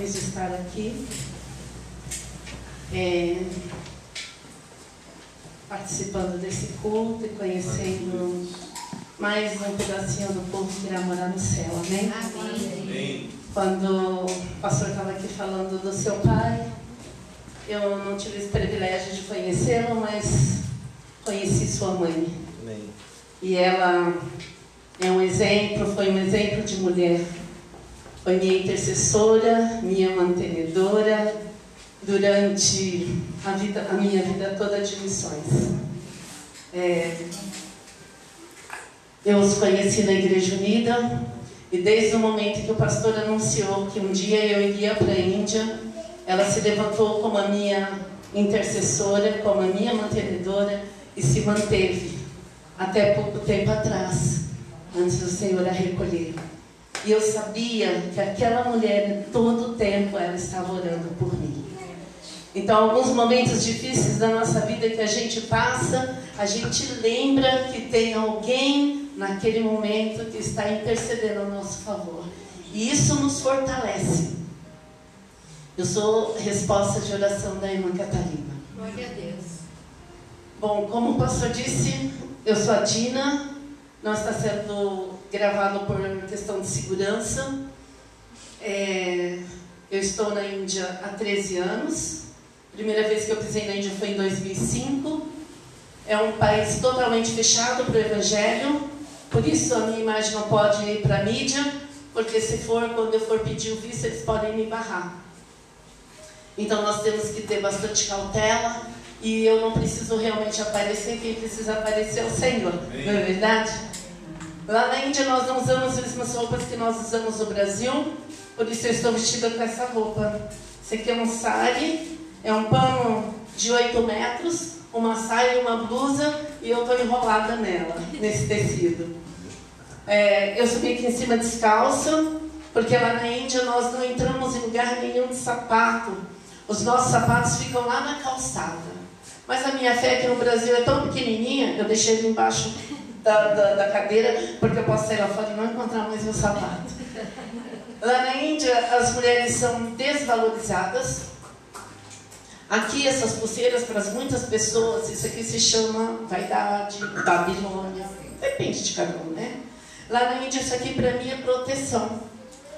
feliz de estar aqui. É, participando desse culto e conhecendo mais um pedacinho do povo que irá morar no céu. Amém? Amém. Quando o pastor estava aqui falando do seu pai, eu não tive esse privilégio de conhecê-lo, mas conheci sua mãe. Amém. E ela é um exemplo, foi um exemplo de mulher. Foi minha intercessora, minha mantenedora durante a, vida, a minha vida toda de missões. É, eu os conheci na Igreja Unida e desde o momento que o pastor anunciou que um dia eu iria para a Índia, ela se levantou como a minha intercessora, como a minha mantenedora e se manteve até pouco tempo atrás, antes do Senhor a recolher. E eu sabia que aquela mulher, todo o tempo, ela estava orando por mim. Então, alguns momentos difíceis da nossa vida que a gente passa, a gente lembra que tem alguém naquele momento que está intercedendo a nosso favor. E isso nos fortalece. Eu sou resposta de oração da irmã Catarina. Glória a Deus. Bom, como o pastor disse, eu sou a Dina, não está sendo gravado por questão de segurança. É, eu estou na Índia há 13 anos. Primeira vez que eu pisei na Índia foi em 2005. É um país totalmente fechado para o Evangelho, por isso a minha imagem não pode ir para a mídia, porque se for, quando eu for pedir o visto, eles podem me barrar. Então nós temos que ter bastante cautela e eu não preciso realmente aparecer, quem precisa aparecer é o Senhor, Amém. não é verdade? Lá na Índia nós não usamos as mesmas roupas que nós usamos no Brasil, por isso eu estou vestida com essa roupa. Isso aqui é um sari, é um pano de 8 metros, uma saia e uma blusa, e eu estou enrolada nela, nesse tecido. É, eu subi aqui em cima descalça, porque lá na Índia nós não entramos em lugar nenhum de sapato. Os nossos sapatos ficam lá na calçada. Mas a minha fé aqui no Brasil é tão pequenininha, eu deixei ele embaixo da, da, da cadeira, porque eu posso sair lá fora e não encontrar mais meu sapato. Lá na Índia, as mulheres são desvalorizadas. Aqui, essas pulseiras, para muitas pessoas, isso aqui se chama vaidade, Babilônia. Depende de cada um, né? Lá na Índia, isso aqui para mim é proteção.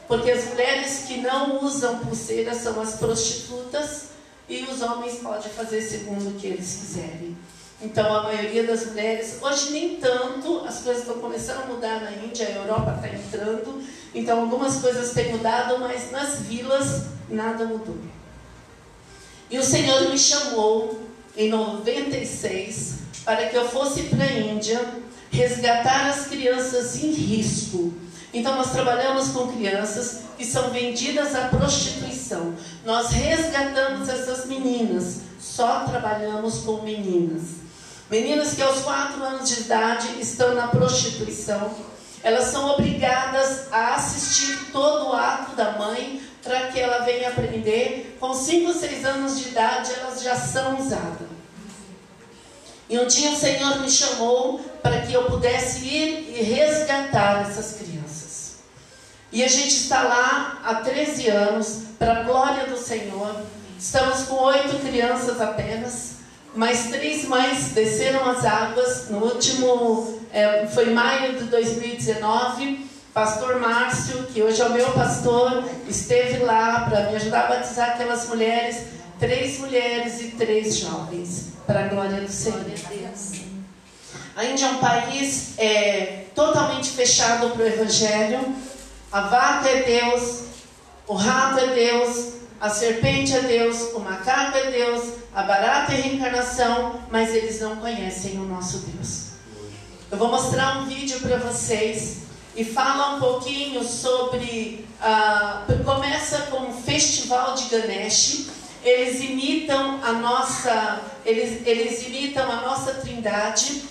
Porque as mulheres que não usam pulseira são as prostitutas e os homens podem fazer segundo o que eles quiserem. Então, a maioria das mulheres, hoje nem tanto, as coisas estão começando a mudar na Índia, a Europa está entrando, então algumas coisas têm mudado, mas nas vilas nada mudou. E o Senhor me chamou em 96 para que eu fosse para a Índia resgatar as crianças em risco. Então, nós trabalhamos com crianças que são vendidas à prostituição. Nós resgatamos essas meninas, só trabalhamos com meninas. Meninas que aos 4 anos de idade estão na prostituição, elas são obrigadas a assistir todo o ato da mãe para que ela venha aprender. Com 5, 6 anos de idade, elas já são usadas. E um dia o Senhor me chamou para que eu pudesse ir e resgatar essas crianças. E a gente está lá há 13 anos, para a glória do Senhor. Estamos com oito crianças apenas, mas três mães desceram as águas. No último, é, foi maio de 2019. Pastor Márcio, que hoje é o meu pastor, esteve lá para me ajudar a batizar aquelas mulheres, três mulheres e três jovens, para a glória do Senhor. A Índia é um país é, totalmente fechado para o Evangelho. A é Deus, o rato é Deus, a serpente é Deus, o macaco é Deus, a barata é reencarnação, mas eles não conhecem o nosso Deus. Eu vou mostrar um vídeo para vocês e fala um pouquinho sobre. ah, começa com o Festival de Ganesh. Eles imitam a nossa, eles, eles imitam a nossa Trindade.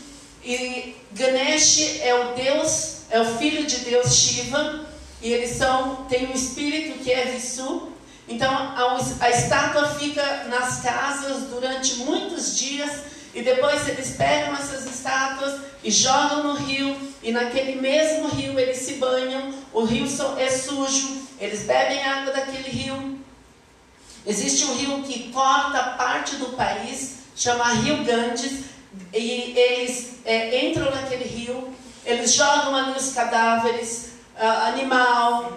E Ganesh é o Deus, é o filho de Deus Shiva. E eles são, tem um espírito que é Vissu. Então a, a estátua fica nas casas durante muitos dias e depois eles pegam essas estátuas e jogam no rio, e naquele mesmo rio eles se banham. O rio é sujo, eles bebem água daquele rio Existe um rio que corta parte do país, chama Rio Ganges, e eles é, entram naquele rio, eles jogam ali os cadáveres, animal,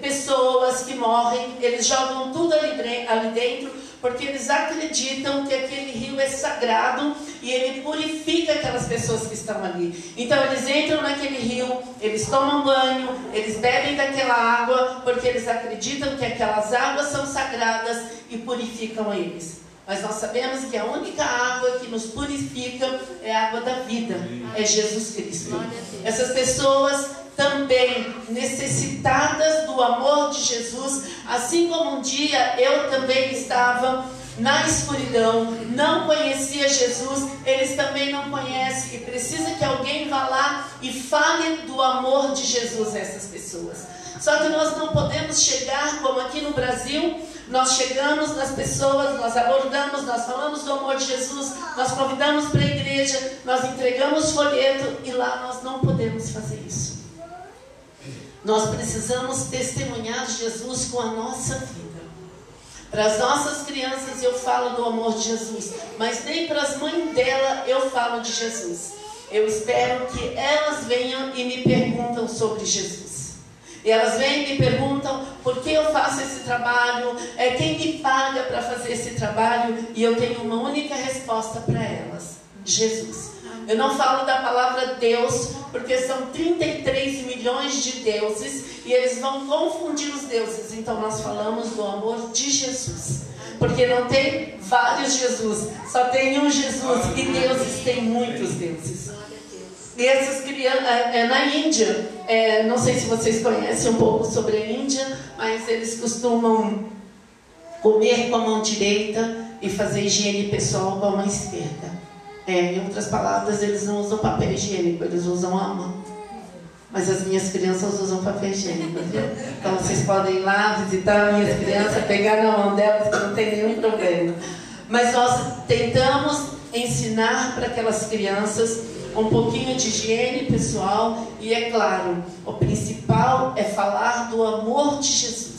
pessoas que morrem, eles jogam tudo ali, ali dentro, porque eles acreditam que aquele rio é sagrado e ele purifica aquelas pessoas que estão ali. Então eles entram naquele rio, eles tomam banho, eles bebem daquela água, porque eles acreditam que aquelas águas são sagradas e purificam eles. Mas nós sabemos que a única água que nos purifica é a água da vida, é Jesus Cristo. Essas pessoas também necessitadas do amor de Jesus, assim como um dia eu também estava na escuridão, não conhecia Jesus, eles também não conhecem e precisa que alguém vá lá e fale do amor de Jesus a essas pessoas. Só que nós não podemos chegar como aqui no Brasil, nós chegamos nas pessoas, nós abordamos, nós falamos do amor de Jesus, nós convidamos para a igreja, nós entregamos folheto e lá nós não podemos fazer isso. Nós precisamos testemunhar Jesus com a nossa vida. Para as nossas crianças eu falo do amor de Jesus, mas nem para as mães dela eu falo de Jesus. Eu espero que elas venham e me perguntam sobre Jesus. E elas vêm e me perguntam por que eu faço esse trabalho, é quem me paga para fazer esse trabalho, e eu tenho uma única resposta para elas: Jesus. Eu não falo da palavra Deus, porque são 33 milhões de deuses e eles vão confundir os deuses. Então nós falamos do amor de Jesus. Porque não tem vários Jesus, só tem um Jesus e deuses tem muitos deuses. E essas crianças, é, é, na Índia, é, não sei se vocês conhecem um pouco sobre a Índia, mas eles costumam comer com a mão direita e fazer higiene pessoal com a mão esquerda. É, em outras palavras, eles não usam papel higiênico, eles usam a mão. Mas as minhas crianças usam papel higiênico, viu? Então vocês podem ir lá visitar minhas crianças, pegar na mão delas, que não tem nenhum problema. Mas nós tentamos ensinar para aquelas crianças um pouquinho de higiene pessoal e, é claro, o principal é falar do amor de Jesus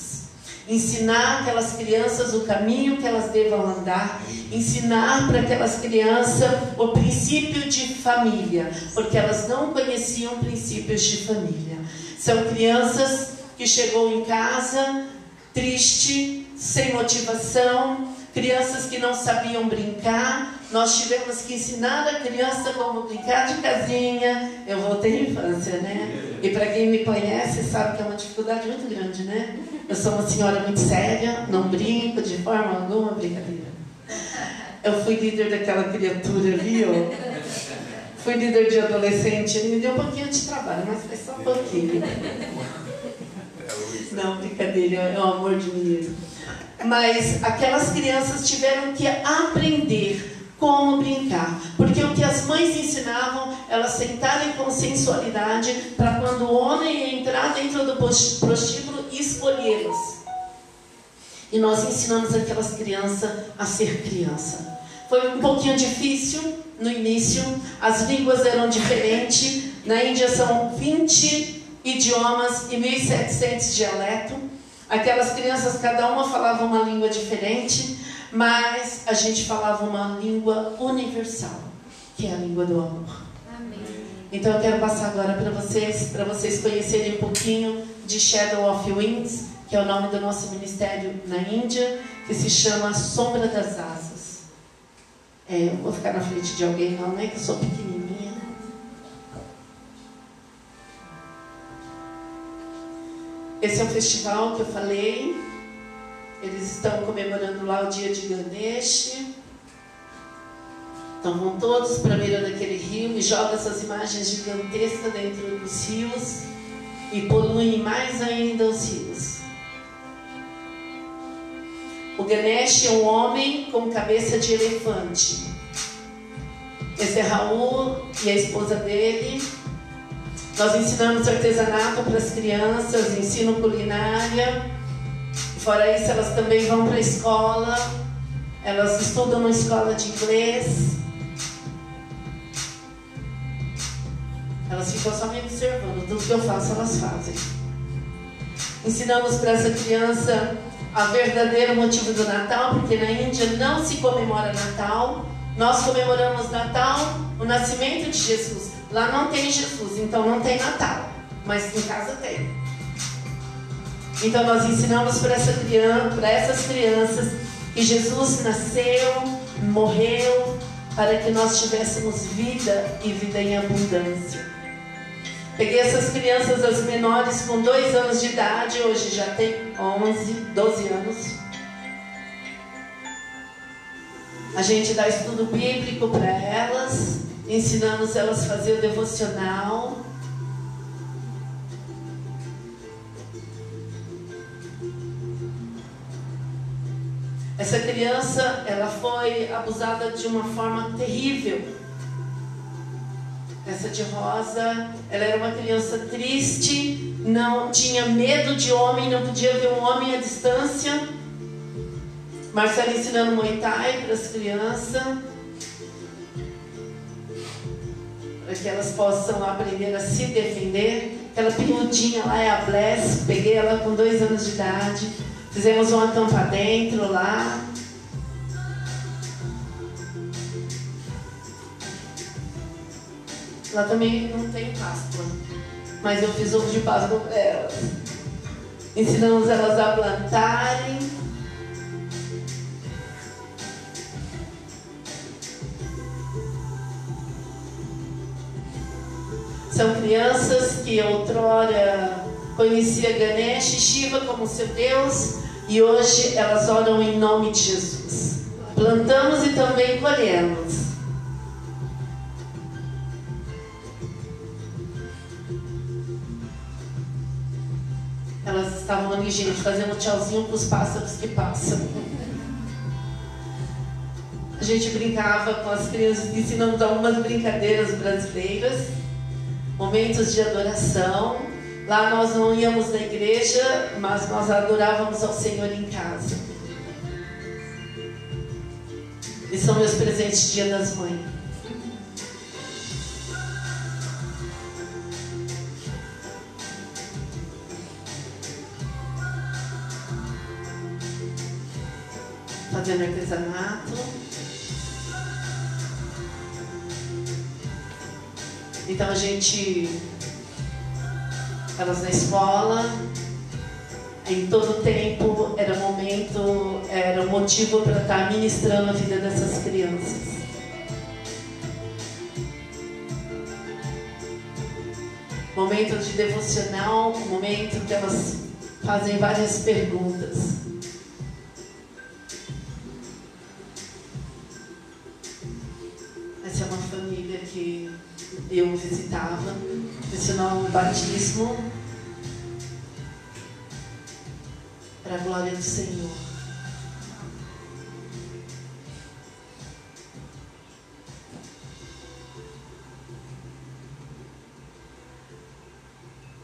ensinar aquelas crianças o caminho que elas devam andar, ensinar para aquelas crianças o princípio de família, porque elas não conheciam princípios de família. São crianças que chegou em casa triste, sem motivação, crianças que não sabiam brincar. Nós tivemos que ensinar a criança como brincar de casinha. Eu voltei à infância, né? E para quem me conhece sabe que é uma dificuldade muito grande, né? Eu sou uma senhora muito séria, não brinco de forma alguma, brincadeira. Eu fui líder daquela criatura ali, ó. Fui líder de adolescente, me deu um pouquinho de trabalho, mas foi só um pouquinho. Não, brincadeira, é um amor de menino. Mas aquelas crianças tiveram que aprender como brincar. Porque o que as mães ensinavam, elas sentarem com sensualidade para quando o homem entrar dentro do prostíbulo, escolhê-los. E nós ensinamos aquelas crianças a ser criança. Foi um pouquinho difícil no início, as línguas eram diferentes. Na Índia são 20 idiomas e 1.700 dialetos. Aquelas crianças, cada uma falava uma língua diferente, mas a gente falava uma língua universal, que é a língua do amor. Amém. Então eu quero passar agora para vocês, para vocês conhecerem um pouquinho de Shadow of Wings, que é o nome do nosso ministério na Índia, que se chama Sombra das Asas. É, eu vou ficar na frente de alguém não, né? Que eu sou pequenininha. Esse é o festival que eu falei. Eles estão comemorando lá o dia de Ganesh. Então vão todos para a beira daquele rio e jogam essas imagens gigantescas dentro dos rios e poluem mais ainda os rios. O Ganesh é um homem com cabeça de elefante. Esse é Raul e a esposa dele. Nós ensinamos artesanato para as crianças, ensino culinária. Fora isso, elas também vão para a escola. Elas estudam na escola de inglês. Elas ficam só me observando. Tudo que eu faço, elas fazem. Ensinamos para essa criança a verdadeiro motivo do Natal, porque na Índia não se comemora Natal. Nós comemoramos Natal, o nascimento de Jesus. Lá não tem Jesus, então não tem Natal, mas em casa tem. Então nós ensinamos para essa criança, essas crianças que Jesus nasceu, morreu para que nós tivéssemos vida e vida em abundância. Peguei essas crianças, as menores, com dois anos de idade, hoje já tem 11, 12 anos. A gente dá estudo bíblico para elas, ensinamos elas a fazer o devocional. Essa criança, ela foi abusada de uma forma terrível. Essa de rosa, ela era uma criança triste, não tinha medo de homem, não podia ver um homem à distância. Marcela ensinando Muay Thai para as crianças. Para que elas possam aprender a se defender. Aquela peludinha lá é a Bless, peguei ela com dois anos de idade. Fizemos um acampa dentro lá. Lá também não tem Páscoa. Mas eu fiz ovo de Páscoa para elas. Ensinamos elas a plantarem. São crianças que outrora conhecia Ganesh e Shiva como seu Deus e hoje elas oram em nome de Jesus. Plantamos e também colhemos. Elas estavam ali, gente, fazendo tchauzinho para os pássaros que passam. A gente brincava com as crianças, ensinamos algumas brincadeiras brasileiras, momentos de adoração. Lá nós não íamos na igreja, mas nós adorávamos ao Senhor em casa. E são meus presentes Dia das Mães. Fazendo artesanato. Então a gente elas na escola, em todo tempo era momento, era motivo para estar ministrando a vida dessas crianças. Momento de devocional, momento que elas fazem várias perguntas. Eu visitava, o batismo para a glória do Senhor.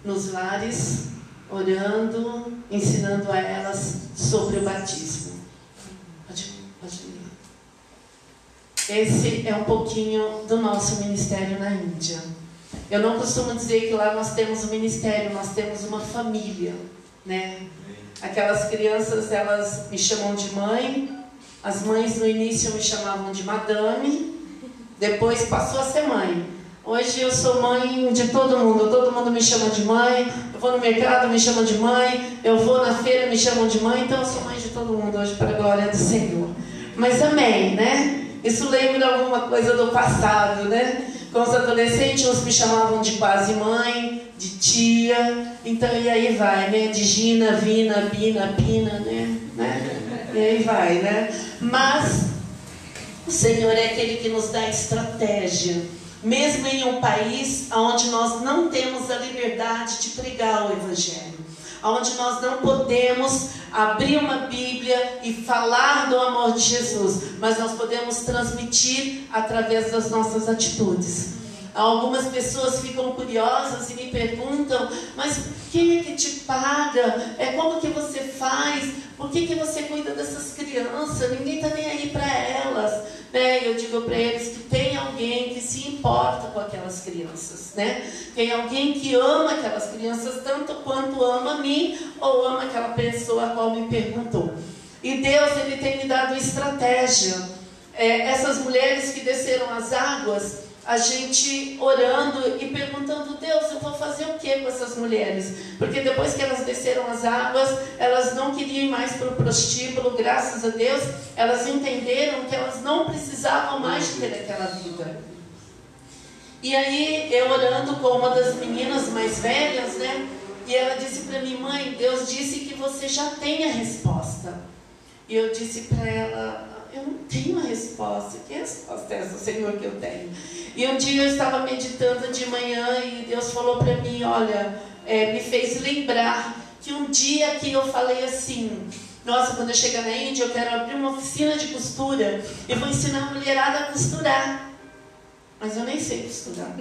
Nos lares, orando, ensinando a elas sobre o batismo. Pode, pode ir. Esse é um pouquinho do nosso ministério na Índia. Eu não costumo dizer que lá nós temos um ministério, nós temos uma família, né? Aquelas crianças, elas me chamam de mãe. As mães no início me chamavam de madame, depois passou a ser mãe. Hoje eu sou mãe de todo mundo, todo mundo me chama de mãe. Eu vou no mercado, me chamam de mãe. Eu vou na feira, me chamam de mãe. Então eu sou mãe de todo mundo hoje, para a glória do Senhor. Mas amém, né? Isso lembra alguma coisa do passado, né? Com os adolescentes, uns me chamavam de quase mãe, de tia, então e aí vai, né? De Gina, Vina, Bina, Pina, né? né? E aí vai, né? Mas o Senhor é aquele que nos dá estratégia. Mesmo em um país onde nós não temos a liberdade de pregar o Evangelho onde nós não podemos abrir uma Bíblia e falar do amor de Jesus, mas nós podemos transmitir através das nossas atitudes. Algumas pessoas ficam curiosas e me perguntam, mas quem é que te paga? É como que você faz? Por que, que você cuida dessas crianças? Ninguém está nem aí para elas. Né? Eu digo para eles que tem alguém que se importa com aquelas crianças, né? Tem alguém que ama aquelas crianças tanto quanto ama a mim ou ama aquela pessoa a qual me perguntou. E Deus, Ele tem me dado estratégia. É, essas mulheres que desceram as águas, a gente orando e perguntando, Deus, eu vou fazer o que com essas mulheres? Porque depois que elas desceram as águas, elas não queriam ir mais para o prostíbulo, graças a Deus, elas entenderam que elas não precisavam mais ter aquela vida. E aí, eu orando com uma das meninas mais velhas, né? E ela disse para mim, mãe, Deus disse que você já tem a resposta. E eu disse para ela, eu não tenho a resposta. Que resposta é essa, Senhor, que eu tenho? E um dia eu estava meditando de manhã e Deus falou para mim: Olha, é, me fez lembrar que um dia que eu falei assim: Nossa, quando eu chegar na Índia, eu quero abrir uma oficina de costura e vou ensinar a mulherada a costurar. Mas eu nem sei costurar.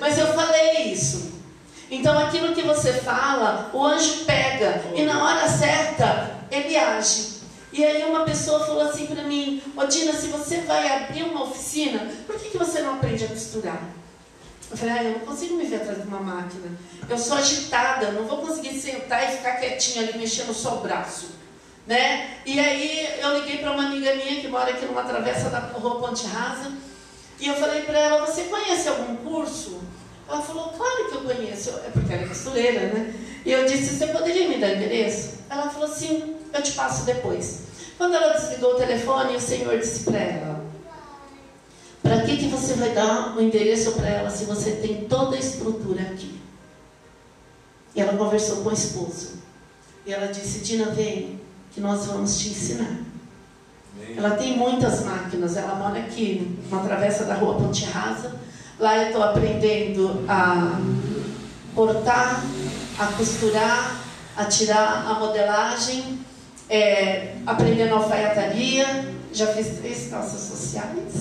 Mas eu falei isso. Então aquilo que você fala, o anjo pega e na hora certa ele age. E aí uma pessoa falou assim para mim, Odina, se você vai abrir uma oficina, por que, que você não aprende a costurar? Eu falei, ah, eu não consigo me ver atrás de uma máquina. Eu sou agitada, não vou conseguir sentar e ficar quietinha ali mexendo só o braço. Né? E aí eu liguei para uma amiga minha que mora aqui numa travessa da rua Ponte Rasa. E eu falei para ela, você conhece algum curso? Ela falou, claro que eu conheço. É porque ela é costureira, né? E eu disse, você poderia me dar endereço? Ela falou, sim, eu te passo depois. Quando ela desligou o telefone, o Senhor disse para ela: Para que, que você vai dar o endereço para ela se você tem toda a estrutura aqui? E ela conversou com o esposo. E ela disse: Dina, vem, que nós vamos te ensinar. Ela tem muitas máquinas. Ela mora aqui, na travessa da rua Ponte Rasa. Lá eu estou aprendendo a cortar, a costurar, a tirar a modelagem é, aprendendo alfaiataria, já fiz três calças sociais,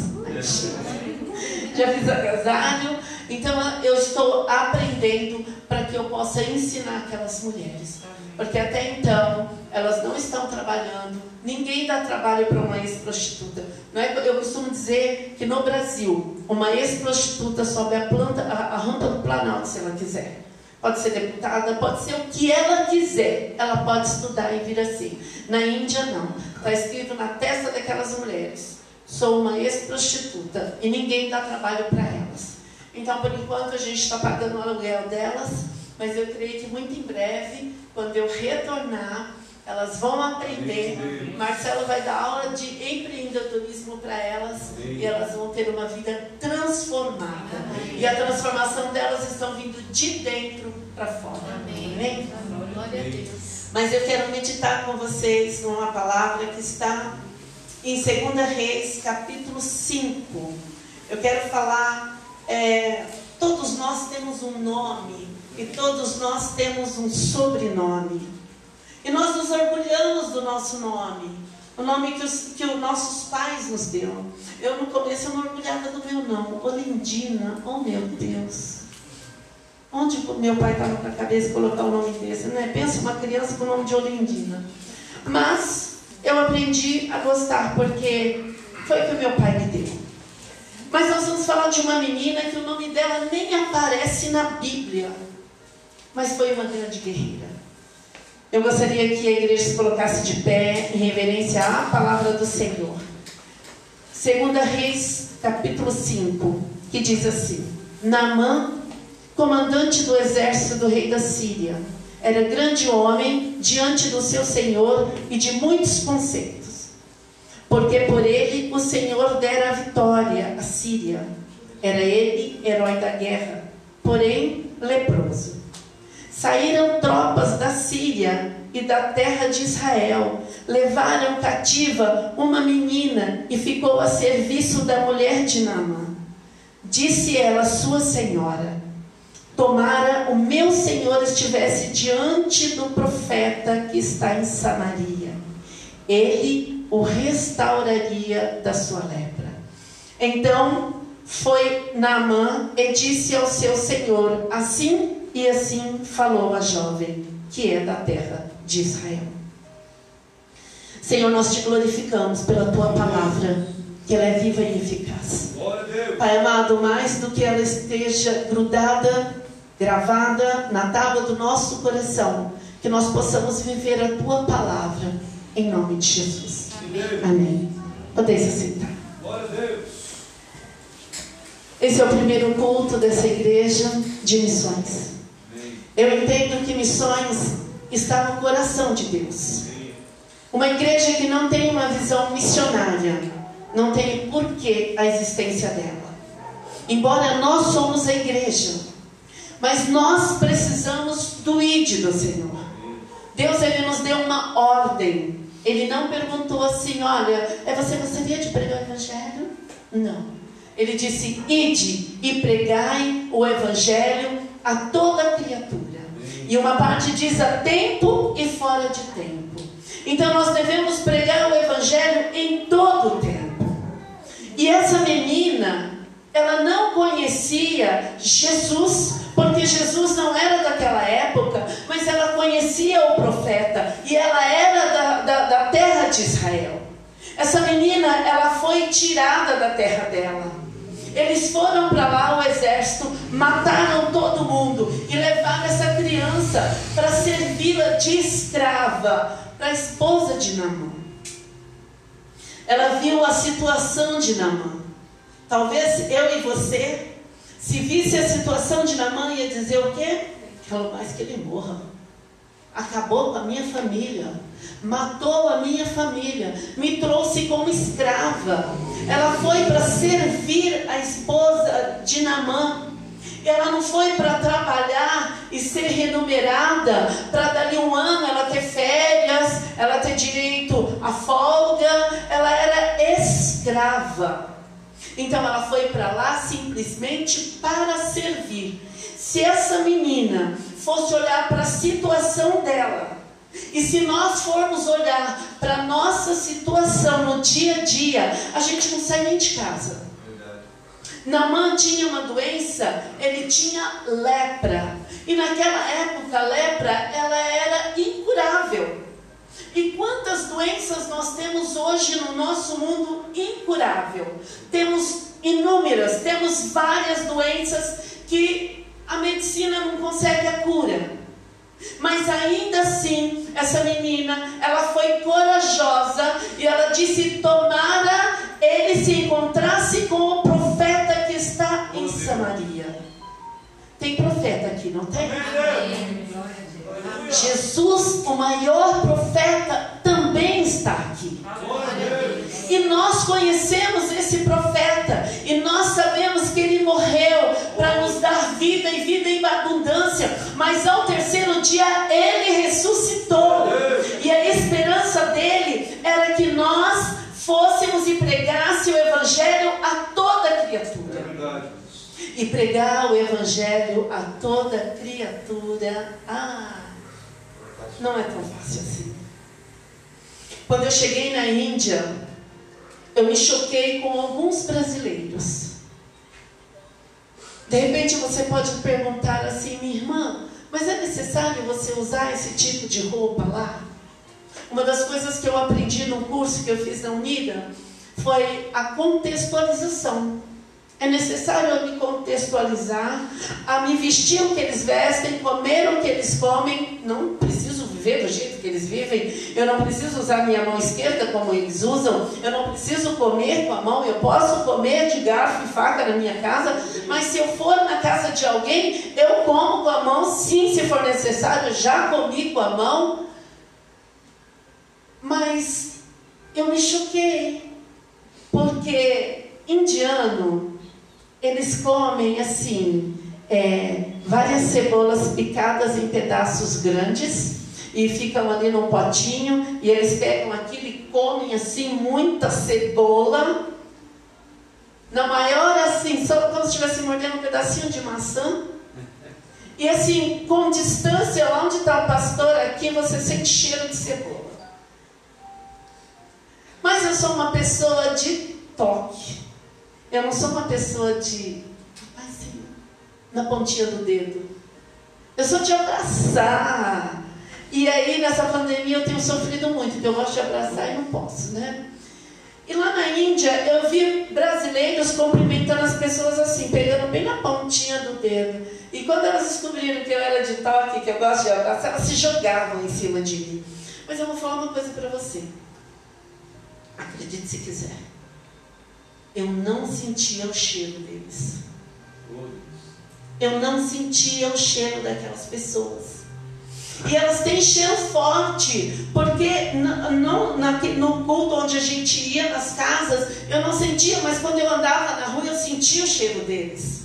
já fiz agasalho. Então eu estou aprendendo para que eu possa ensinar aquelas mulheres. Porque até então elas não estão trabalhando, ninguém dá trabalho para uma ex-prostituta. É? Eu costumo dizer que no Brasil, uma ex-prostituta sobe a, planta, a, a rampa do Planalto se ela quiser pode ser deputada, pode ser o que ela quiser. Ela pode estudar e vir assim. Na Índia, não. Está escrito na testa daquelas mulheres: sou uma ex-prostituta e ninguém dá trabalho para elas. Então, por enquanto, a gente está pagando o aluguel delas, mas eu creio que muito em breve, quando eu retornar, elas vão aprender. Marcelo vai dar aula de empreendedorismo para elas e elas vão ter uma vida transformada. E a transformação delas estão vindo de dentro para fora. Amém. Glória a Deus. Mas eu quero meditar com vocês numa palavra que está em 2 Reis, capítulo 5. Eu quero falar, é, todos nós temos um nome e todos nós temos um sobrenome. E nós nos orgulhamos do nosso nome, o nome que os, que os nossos pais nos deu. Eu no começo eu não orgulhava do meu nome, Olindina, oh meu Deus. Onde meu pai estava com a cabeça colocar o nome desse, né? Pensa uma criança com o nome de Olindina. Mas eu aprendi a gostar, porque foi o que meu pai me deu. Mas nós vamos falar de uma menina que o nome dela nem aparece na Bíblia, mas foi uma grande guerreira. Eu gostaria que a igreja se colocasse de pé em reverência à palavra do Senhor. Segunda Reis, capítulo 5, que diz assim: Naamã, comandante do exército do rei da Síria, era grande homem diante do seu senhor e de muitos conceitos. Porque por ele o Senhor dera a vitória à Síria. Era ele herói da guerra, porém leproso. Saíram tropas da Síria e da terra de Israel, levaram cativa uma menina e ficou a serviço da mulher de Naamã. Disse ela, sua senhora, tomara o meu senhor estivesse diante do profeta que está em Samaria. Ele o restauraria da sua lepra. Então foi Naamã e disse ao seu senhor, assim e assim falou a jovem, que é da terra de Israel. Senhor, nós te glorificamos pela tua palavra, que ela é viva e eficaz. Pai amado, mais do que ela esteja grudada, gravada na tábua do nosso coração, que nós possamos viver a tua palavra, em nome de Jesus. Amém. Amém. Podeis aceitar. Glória a Deus. Esse é o primeiro culto dessa igreja de missões. Eu entendo que missões está no coração de Deus. Uma igreja que não tem uma visão missionária, não tem porquê a existência dela. Embora nós somos a igreja, mas nós precisamos do ID do Senhor. Deus ele nos deu uma ordem. Ele não perguntou assim, olha, é você gostaria de pregar o evangelho? Não. Ele disse: Ide e pregai o evangelho a toda criatura. E uma parte diz a tempo e fora de tempo. Então nós devemos pregar o evangelho em todo o tempo. E essa menina, ela não conhecia Jesus, porque Jesus não era daquela época, mas ela conhecia o profeta e ela era da, da, da terra de Israel. Essa menina, ela foi tirada da terra dela. Eles foram para lá, o exército, mataram todo mundo e levaram essa criança para servi-la de escrava para a esposa de Namã. Ela viu a situação de Namã. Talvez eu e você, se visse a situação de Namã, ia dizer o quê? Quero mais que ele morra. Acabou com a minha família matou a minha família, me trouxe como escrava. Ela foi para servir a esposa de Namã. Ela não foi para trabalhar e ser remunerada, para dali um ano ela ter férias, ela ter direito à folga. Ela era escrava. Então ela foi para lá simplesmente para servir. Se essa menina fosse olhar para a situação dela, e se nós formos olhar para a nossa situação no dia a dia, a gente não sai nem de casa. Namã tinha uma doença, ele tinha lepra. E naquela época, a lepra, ela era incurável. E quantas doenças nós temos hoje no nosso mundo incurável? Temos inúmeras, temos várias doenças que a medicina não consegue a cura. Mas ainda assim, essa menina, ela foi corajosa e ela disse: tomara ele se encontrasse com o profeta que está em Samaria. Tem profeta aqui, não tem? Jesus, o maior profeta, também está aqui. E nós conhecemos esse profeta e nós sabemos que ele morreu para nos dar vida e vida em abundância, mas ao terceiro dia ele ressuscitou. E a esperança dele era que nós fôssemos e pregasse o evangelho a toda criatura. E pregar o evangelho a toda criatura. Ah, não é tão fácil assim. Quando eu cheguei na Índia, eu me choquei com alguns brasileiros. De repente você pode perguntar assim, minha irmã, mas é necessário você usar esse tipo de roupa lá? Uma das coisas que eu aprendi no curso que eu fiz na Unida foi a contextualização. É necessário eu me contextualizar, a me vestir o que eles vestem, comer o que eles comem. Não preciso viver do jeito que eles vivem. Eu não preciso usar minha mão esquerda como eles usam. Eu não preciso comer com a mão. Eu posso comer de garfo e faca na minha casa. Mas se eu for na casa de alguém, eu como com a mão, sim, se for necessário. Já comi com a mão. Mas eu me choquei. Porque indiano eles comem assim é, várias cebolas picadas em pedaços grandes e ficam ali num potinho e eles pegam aquilo e comem assim muita cebola. Na maior assim, só como se estivesse mordendo um pedacinho de maçã. E assim, com distância, lá onde está o pastor, aqui você sente cheiro de cebola. Mas eu sou uma pessoa de toque. Eu não sou uma pessoa de, na pontinha do dedo. Eu sou de abraçar. E aí, nessa pandemia, eu tenho sofrido muito, porque eu gosto de abraçar e não posso, né? E lá na Índia eu vi brasileiros cumprimentando as pessoas assim, pegando bem na pontinha do dedo. E quando elas descobriram que eu era de toque, que eu gosto de abraço, elas se jogavam em cima de mim. Mas eu vou falar uma coisa para você. Acredite se quiser. Eu não sentia o cheiro deles. Eu não sentia o cheiro daquelas pessoas. E elas têm cheiro forte, porque no, na, no culto onde a gente ia, nas casas, eu não sentia, mas quando eu andava na rua, eu sentia o cheiro deles.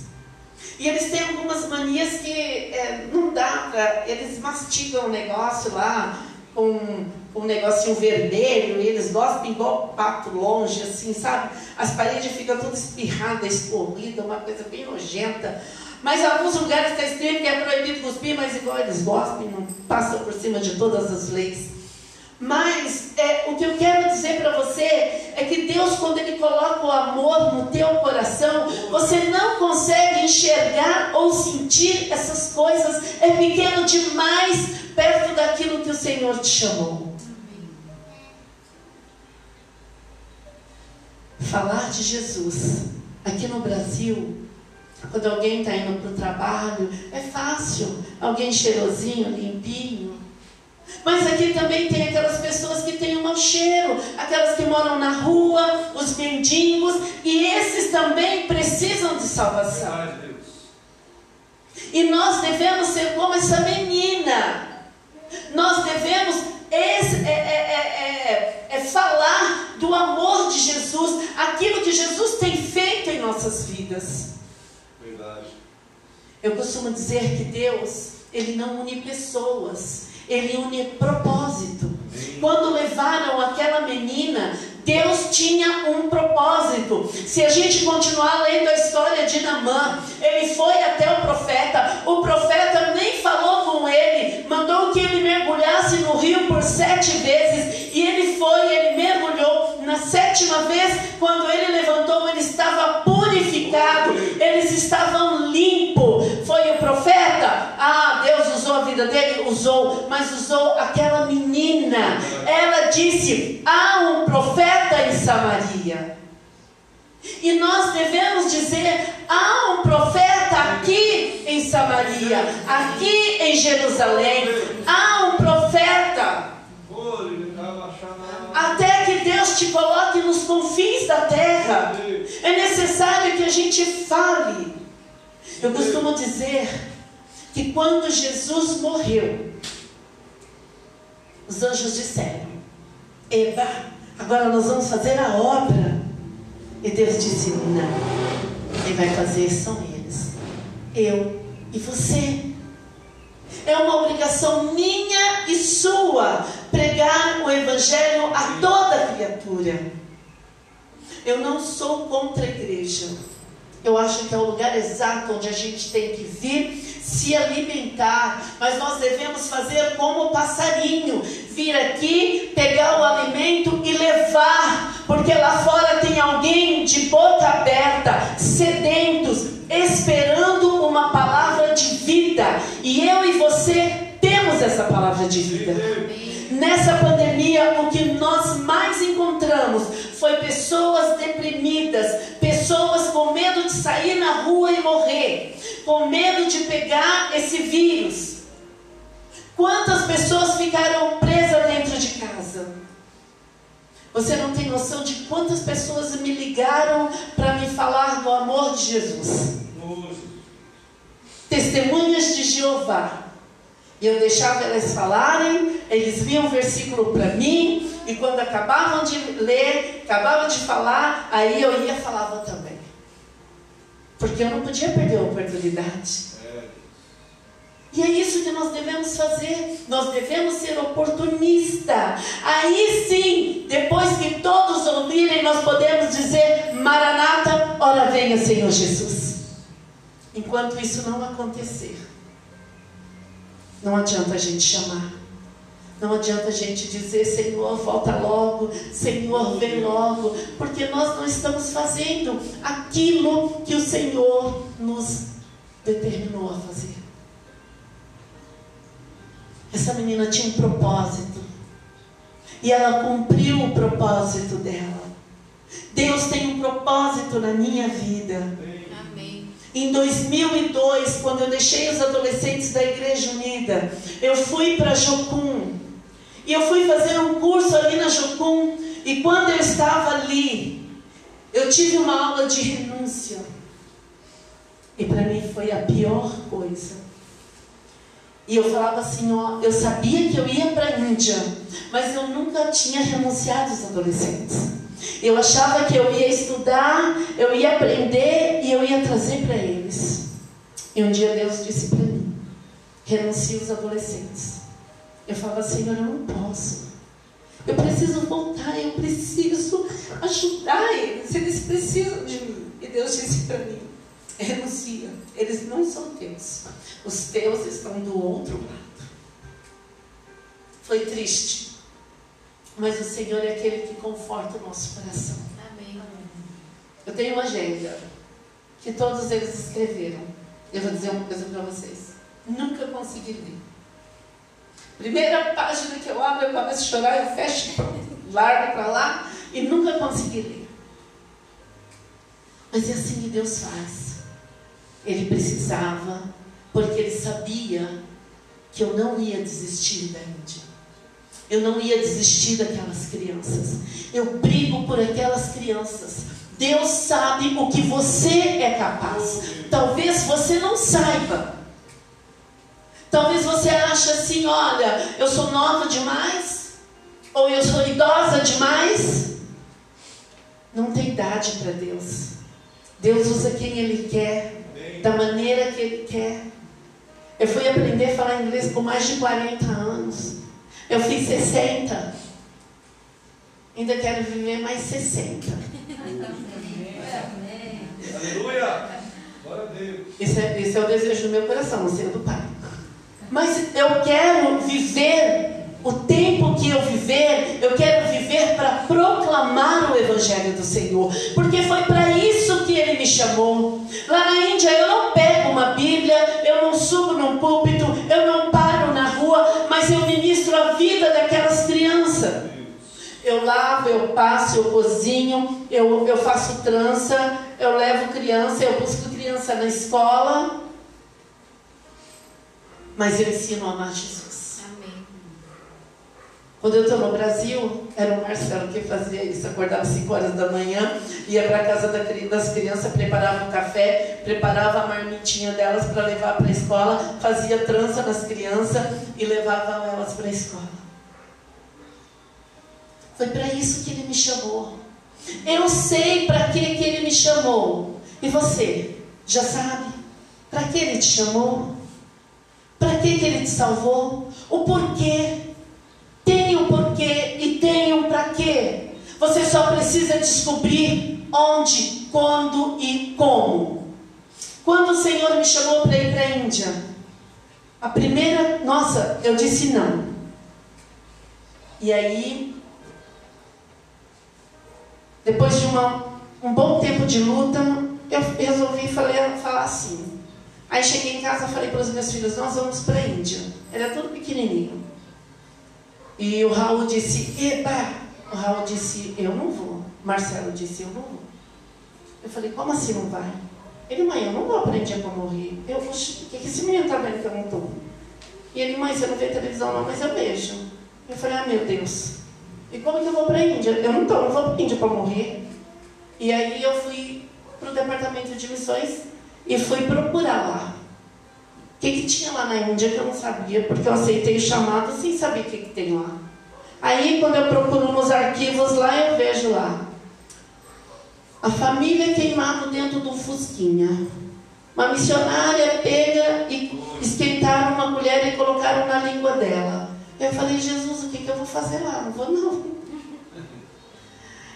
E eles têm algumas manias que é, não dá para. Eles mastigam o negócio lá com um negocinho vermelho, e eles gostam igual pato longe, assim, sabe? As paredes ficam todas espirradas, escorridas, uma coisa bem nojenta. Mas em alguns lugares está escrito que é proibido cuspir, mas igual eles gostam, passam por cima de todas as leis. Mas é, o que eu quero dizer para você é que Deus, quando Ele coloca o amor no teu coração, você não consegue enxergar ou sentir essas coisas. É pequeno demais perto daquilo que o Senhor te chamou. Falar de Jesus aqui no Brasil quando alguém está indo para o trabalho, é fácil. Alguém cheirosinho, limpinho. Mas aqui também tem aquelas pessoas que têm um mau cheiro, aquelas que moram na rua, os mendigos, e esses também precisam de salvação. E nós devemos ser como essa menina. Nós devemos esse, é, é, é, é, falar do amor de Jesus, aquilo que Jesus tem feito em nossas vidas. Verdade. Eu costumo dizer que Deus, Ele não une pessoas, Ele une propósito. Sim. Quando levaram aquela menina, Deus tinha um propósito. Se a gente continuar lendo a história de Namã, ele foi até o profeta, o profeta nem falou com ele, mandou que ele mergulhasse no rio por sete vezes, e ele foi, ele mergulhou. Na sétima vez, quando ele levantou, ele estava purificado, eles estavam limpos. Foi o profeta? Ah, Deus usou a vida dele? Usou, mas usou aquela menina. Ela disse: há um profeta em Samaria. E nós devemos dizer: há um profeta aqui em Samaria, aqui em Jerusalém, há um profeta. Até que Deus te coloque nos confins da terra, é necessário que a gente fale. Eu costumo dizer que quando Jesus morreu, os anjos disseram: Eba, agora nós vamos fazer a obra. E Deus disse: Não, quem vai fazer são eles, eu e você. É uma obrigação minha e sua pregar o Evangelho a toda criatura. Eu não sou contra a igreja. Eu acho que é o lugar exato onde a gente tem que vir se alimentar, mas nós devemos fazer como o passarinho, vir aqui, pegar o alimento e levar, porque lá fora tem alguém de boca aberta, sedentos, esperando uma palavra de vida, e eu e você temos essa palavra de vida. Nessa pandemia, o que nós mais encontramos foi pessoas deprimidas, pessoas com medo de sair na rua e morrer, com medo de pegar esse vírus. Quantas pessoas ficaram presas dentro de casa? Você não tem noção de quantas pessoas me ligaram para me falar do amor de Jesus. Testemunhas de Jeová eu deixava elas falarem, eles liam um versículo para mim, e quando acabavam de ler, acabavam de falar, aí eu ia falava também. Porque eu não podia perder a oportunidade. E é isso que nós devemos fazer. Nós devemos ser oportunista. Aí sim, depois que todos ouvirem, nós podemos dizer: Maranata, ora venha, Senhor Jesus. Enquanto isso não acontecer, não adianta a gente chamar. Não adianta a gente dizer, Senhor, volta logo, Senhor, vem logo, porque nós não estamos fazendo aquilo que o Senhor nos determinou a fazer. Essa menina tinha um propósito, e ela cumpriu o propósito dela. Deus tem um propósito na minha vida. Em 2002, quando eu deixei os adolescentes da Igreja Unida, eu fui para Jocum. E eu fui fazer um curso ali na Jocum. E quando eu estava ali, eu tive uma aula de renúncia. E para mim foi a pior coisa. E eu falava assim, ó, eu sabia que eu ia para a Índia, mas eu nunca tinha renunciado aos adolescentes. Eu achava que eu ia estudar, eu ia aprender e eu ia trazer para eles. E um dia Deus disse para mim: renuncie os adolescentes. Eu falava, Senhor, eu não posso. Eu preciso voltar, eu preciso ajudar eles, eles precisam de mim. E Deus disse para mim: renuncia, eles não são teus, os teus estão do outro lado. Foi triste, mas o Senhor é aquele que conforta o nosso coração. Amém. Eu tenho uma agenda que todos eles escreveram. Eu vou dizer uma coisa para vocês: nunca consegui ler. Primeira página que eu abro, eu começo a chorar, eu fecho, largo para lá e nunca consegui ler. Mas é assim que Deus faz. Ele precisava, porque ele sabia que eu não ia desistir da Índia. Eu não ia desistir daquelas crianças. Eu brigo por aquelas crianças. Deus sabe o que você é capaz. Talvez você não saiba. Talvez você ache assim, olha, eu sou nova demais, ou eu sou idosa demais. Não tem idade para Deus. Deus usa quem Ele quer, da maneira que Ele quer. Eu fui aprender a falar inglês com mais de 40 anos. Eu fiz 60. Ainda quero viver mais 60. Aleluia! Glória a Deus. Esse é, esse é o desejo do meu coração, não sei do Pai. Mas eu quero viver o tempo que eu viver, eu quero viver para proclamar o Evangelho do Senhor, porque foi para isso que Ele me chamou. Lá na Índia eu não pego uma Bíblia, Eu passo, eu cozinho, eu, eu faço trança, eu levo criança, eu busco criança na escola. Mas eu ensino a amar Jesus. Amém. Quando eu estou no Brasil, era o Marcelo que fazia isso. Acordava às 5 horas da manhã, ia para a casa das crianças, preparava um café, preparava a marmitinha delas para levar para a escola, fazia trança nas crianças e levava elas para a escola. Foi para isso que ele me chamou. Eu sei para que, que ele me chamou. E você? Já sabe? Para que ele te chamou? Para que, que ele te salvou? O porquê? Tem o porquê e tem o para quê. Você só precisa descobrir onde, quando e como. Quando o Senhor me chamou para ir para a Índia, a primeira, nossa, eu disse não. E aí, depois de uma, um bom tempo de luta, eu resolvi falar, falar assim. Aí cheguei em casa e falei para os meus filhos, nós vamos para a Índia. Era tudo pequenininho. E o Raul disse, eba! O Raul disse, eu não vou. Marcelo disse, eu não vou. Eu falei, como assim não vai? Ele, mãe, eu não vou para a Índia para morrer. Eu, o que, que esse menino está vendo que eu não estou? E ele, mãe, você não vê televisão não, mas eu vejo. Eu falei, ah, meu Deus. E como que eu vou para a Índia? Eu não estou, não vou para a Índia para morrer. E aí eu fui para o departamento de missões e fui procurar lá. O que, que tinha lá na Índia que eu não sabia, porque eu aceitei o chamado sem saber o que, que tem lá. Aí, quando eu procuro nos arquivos lá, eu vejo lá. A família queimada dentro do Fusquinha. Uma missionária pega e esquentaram uma mulher e colocaram na língua dela. Eu falei, Jesus, o que, que eu vou fazer lá? Não vou não.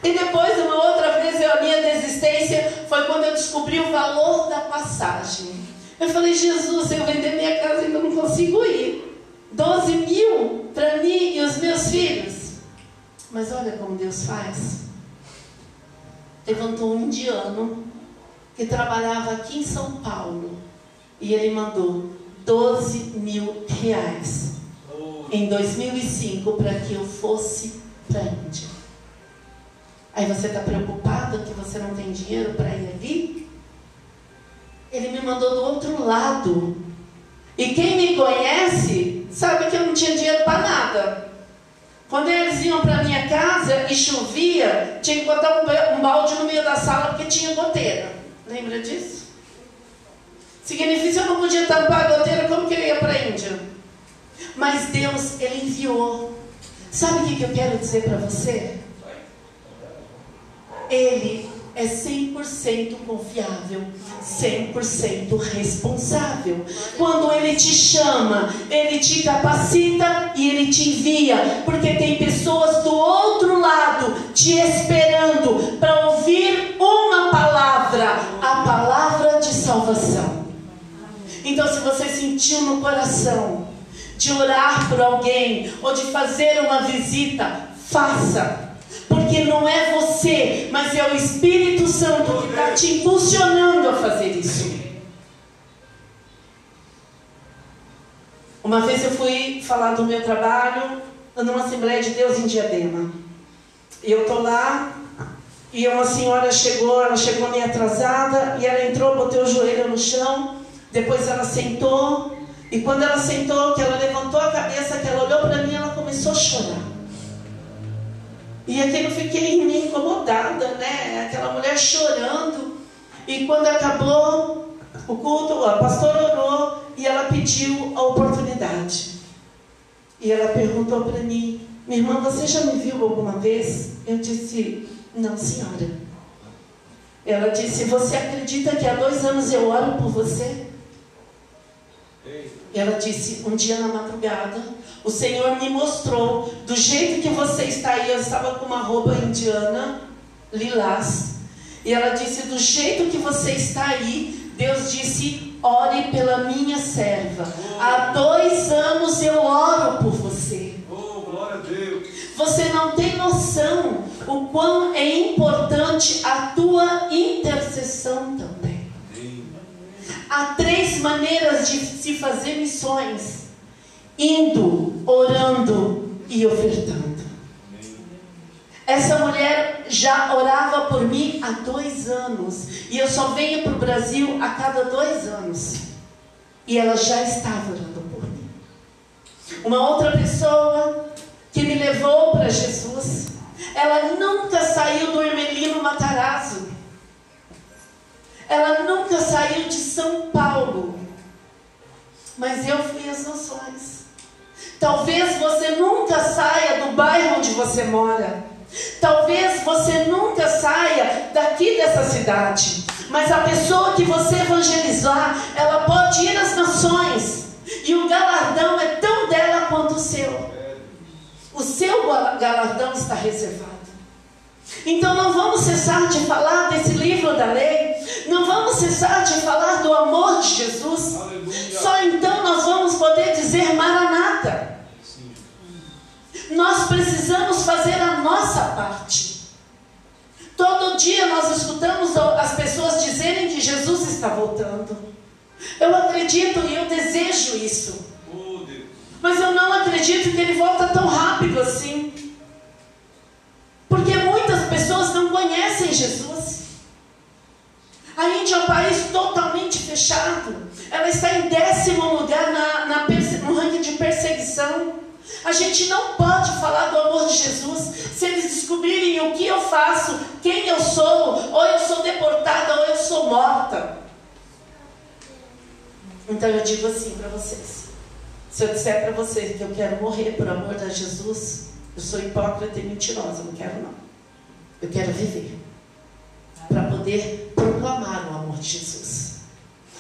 E depois, uma outra vez, a minha desistência foi quando eu descobri o valor da passagem. Eu falei, Jesus, eu vender minha casa ainda não consigo ir. 12 mil para mim e os meus filhos. Mas olha como Deus faz. Levantou um indiano que trabalhava aqui em São Paulo. E ele mandou 12 mil reais em 2005 para que eu fosse para a Índia. Aí você está preocupado que você não tem dinheiro para ir ali? Ele me mandou do outro lado. E quem me conhece sabe que eu não tinha dinheiro para nada. Quando eles iam para minha casa e chovia, tinha que botar um balde no meio da sala porque tinha goteira. Lembra disso? Significa que eu não podia tampar a goteira, como que eu ia para a Índia? Mas Deus, Ele enviou. Sabe o que eu quero dizer para você? Ele é 100% confiável, 100% responsável. Quando ele te chama, ele te capacita e ele te envia, porque tem pessoas do outro lado te esperando para ouvir uma palavra, a palavra de salvação. Então, se você sentiu no coração de orar por alguém ou de fazer uma visita, faça porque não é você, mas é o Espírito Santo que está te impulsionando a fazer isso. Uma vez eu fui falar do meu trabalho numa Assembleia de Deus em Diadema. E eu estou lá, e uma senhora chegou, ela chegou meio atrasada, e ela entrou, botei o joelho no chão, depois ela sentou, e quando ela sentou, que ela levantou a cabeça, que ela olhou para mim, ela começou a chorar. E aquilo fiquei meio incomodada, né? Aquela mulher chorando. E quando acabou o culto, a pastora orou e ela pediu a oportunidade. E ela perguntou para mim, minha irmã, você já me viu alguma vez? Eu disse, não, senhora. Ela disse, você acredita que há dois anos eu oro por você? E ela disse, um dia na madrugada, o Senhor me mostrou, do jeito que você está aí, eu estava com uma roupa indiana, lilás. E ela disse, do jeito que você está aí, Deus disse, ore pela minha serva. Há dois anos eu oro por você. Oh, glória a Deus. Você não tem noção o quão é importante a tua intercessão também. Há três maneiras de se fazer missões indo, orando e ofertando. Essa mulher já orava por mim há dois anos. E eu só venho para o Brasil a cada dois anos. E ela já estava orando por mim. Uma outra pessoa que me levou para Jesus. Ela nunca saiu do Hermelino Matarazzo. Ela nunca saiu de São Paulo. Mas eu fui às nações. Talvez você nunca saia do bairro onde você mora. Talvez você nunca saia daqui dessa cidade. Mas a pessoa que você evangelizar, ela pode ir às nações. E o galardão é tão dela quanto o seu. O seu galardão está reservado. Então não vamos cessar de falar desse livro da lei, não vamos cessar de falar do amor de Jesus. Aleluia. Só então nós vamos poder dizer Maranata. Nós precisamos fazer a nossa parte. Todo dia nós escutamos as pessoas dizerem que Jesus está voltando. Eu acredito e eu desejo isso. Oh, Mas eu não acredito que ele volta tão rápido assim. Porque muitas pessoas não conhecem Jesus. A Índia é um país totalmente fechado. Ela está em décimo lugar na, na, no ranking de perseguição. A gente não pode falar do amor de Jesus se eles descobrirem o que eu faço, quem eu sou, ou eu sou deportada, ou eu sou morta. Então eu digo assim para vocês: se eu disser para vocês que eu quero morrer por amor de Jesus, eu sou hipócrita e mentirosa, não quero não. Eu quero viver para poder proclamar o amor de Jesus.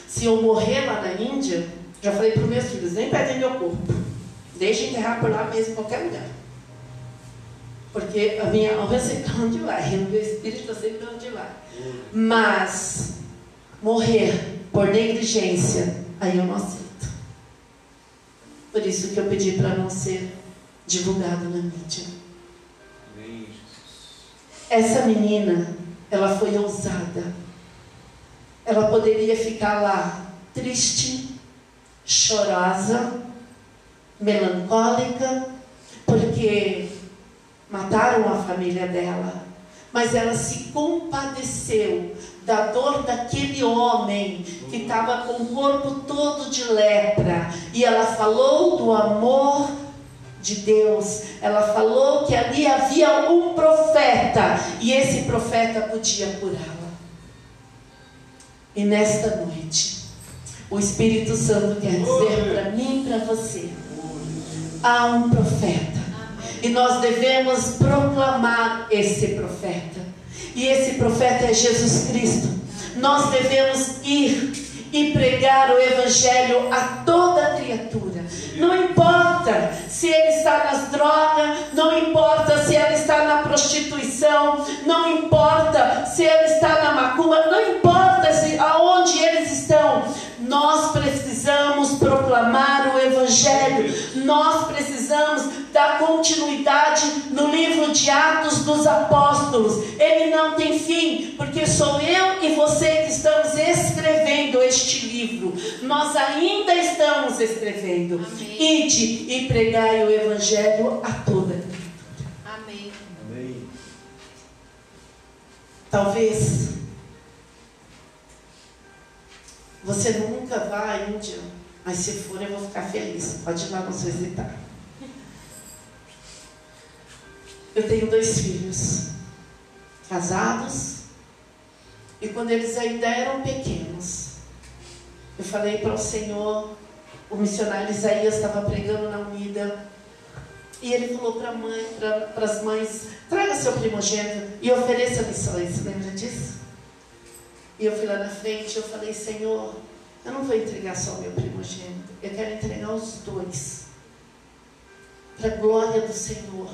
Se eu morrer lá na Índia, já falei para os meus filhos, nem pedem meu corpo. Deixa enterrar por lá mesmo, em qualquer lugar. Porque a minha alma é sempre onde vai, o meu espírito é sempre onde vai. Mas morrer por negligência, aí eu não aceito. Por isso que eu pedi para não ser divulgado na mídia. Essa menina, ela foi ousada. Ela poderia ficar lá triste, chorosa, melancólica, porque mataram a família dela. mas ela se compadeceu da dor daquele homem que estava com o corpo todo de lepra. E ela falou do amor de Deus. Ela falou que ali havia um profeta e esse profeta podia curá-la. E nesta noite, o Espírito Santo quer dizer para mim e para você: há um profeta. E nós devemos proclamar esse profeta. E esse profeta é Jesus Cristo. Nós devemos ir e pregar o Evangelho a toda criatura. Não importa se ele está nas drogas, não importa se ela está na prostituição, não importa se ela está na macumba, não importa se aonde eles estão. Nós precisamos proclamar o Evangelho, nós precisamos dar continuidade no livro de Atos dos Apóstolos. Ele não tem fim, porque sou eu e você que estamos escrevendo este livro. Nós ainda estamos escrevendo. Amém. Ide e pregai o Evangelho a toda Amém. Amém. Talvez você nunca vá à Índia, mas se for eu vou ficar feliz. Pode ir lá nos visitar. Eu tenho dois filhos, casados, e quando eles ainda eram pequenos, eu falei para o Senhor, o missionário Isaías estava pregando na Unida, e ele falou para mãe, para as mães, traga seu primogênito e ofereça missões. Lembra disso? E eu fui lá na frente e eu falei, Senhor, eu não vou entregar só o meu primogênito, eu quero entregar os dois. Para a glória do Senhor.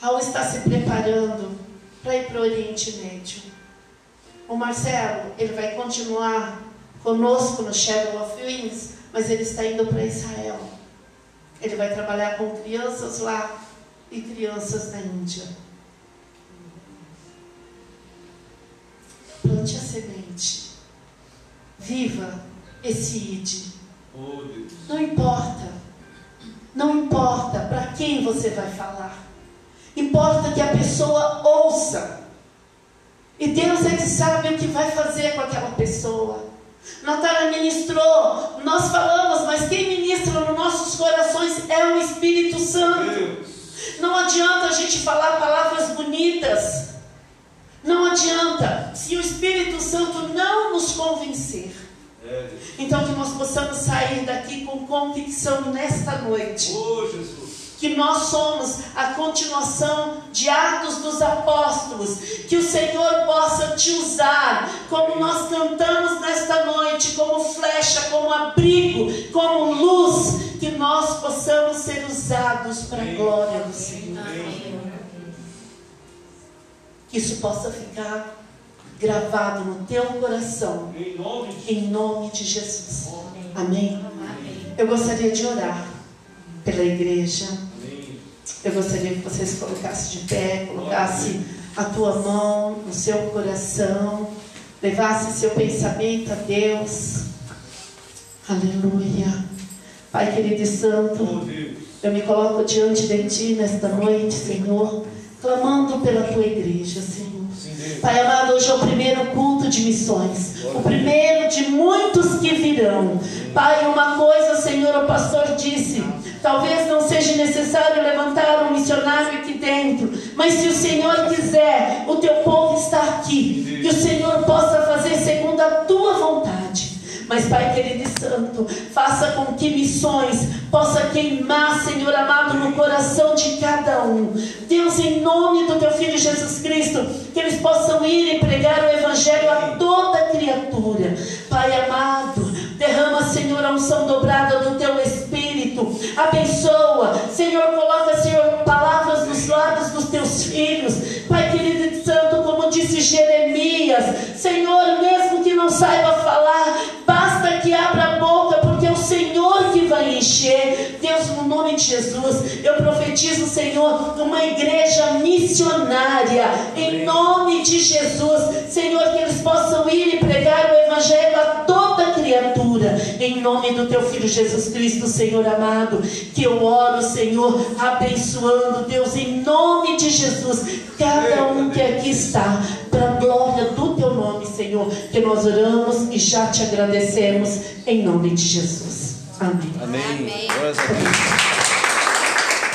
Raul está se preparando para ir para o Oriente Médio. O Marcelo, ele vai continuar conosco no Shadow of Wings, mas ele está indo para Israel. Ele vai trabalhar com crianças lá e crianças na Índia. plante a semente. Viva esse ide. Oh. Não importa. Não importa para quem você vai falar. Importa que a pessoa ouça. E Deus é que sabe o que vai fazer com aquela pessoa. Natália ministrou, nós falamos, mas quem ministra nos nossos corações é o Espírito Santo. Não adianta a gente falar palavras bonitas. Não adianta se o Espírito Santo não nos convencer. É. Então que nós possamos sair daqui com convicção nesta noite. Oh, Jesus. Que nós somos a continuação de Atos dos Apóstolos. Que o Senhor possa te usar, como nós cantamos nesta noite, como flecha, como abrigo, como luz. Que nós possamos ser usados para a glória do Senhor. Que isso possa ficar gravado no teu coração. Em nome de Em nome de Jesus. Amém. Eu gostaria de orar pela igreja. Eu gostaria que você se colocasse de pé, colocasse a tua mão no seu coração, levasse seu pensamento a Deus. Aleluia. Pai querido e santo, Oh, eu me coloco diante de ti nesta noite, Senhor, clamando pela tua igreja, Senhor. Pai amado, hoje é o primeiro culto de missões, o primeiro de muitos que virão. Pai, uma coisa, Senhor, o pastor disse: talvez não seja necessário levantar um missionário aqui dentro, mas se o Senhor quiser, o teu povo está aqui, que o Senhor possa fazer segundo a tua vontade. Mas, Pai querido e santo, faça com que missões possa queimar, Senhor amado, no coração de cada um. Deus, em nome do teu Filho Jesus Cristo, que eles possam ir e pregar o Evangelho a toda criatura. Pai amado, derrama, Senhor, a unção dobrada do teu Espírito. Abençoa, Senhor, coloca, Senhor, palavras nos lábios dos teus filhos. Pai querido e disse Jeremias, Senhor, mesmo que não saiba falar, basta que abra a boca, porque é o Senhor que vai encher. Deus, no nome de Jesus, eu profetizo, Senhor, uma igreja missionária, em nome de Jesus, Senhor, que eles possam ir e pregar o Evangelho a toda cura, em nome do teu filho Jesus Cristo, Senhor amado, que eu oro, Senhor, abençoando, Deus, em nome de Jesus, cada um que aqui está, para a glória do teu nome, Senhor, que nós oramos e já te agradecemos, em nome de Jesus. Amém. Amém. Amém.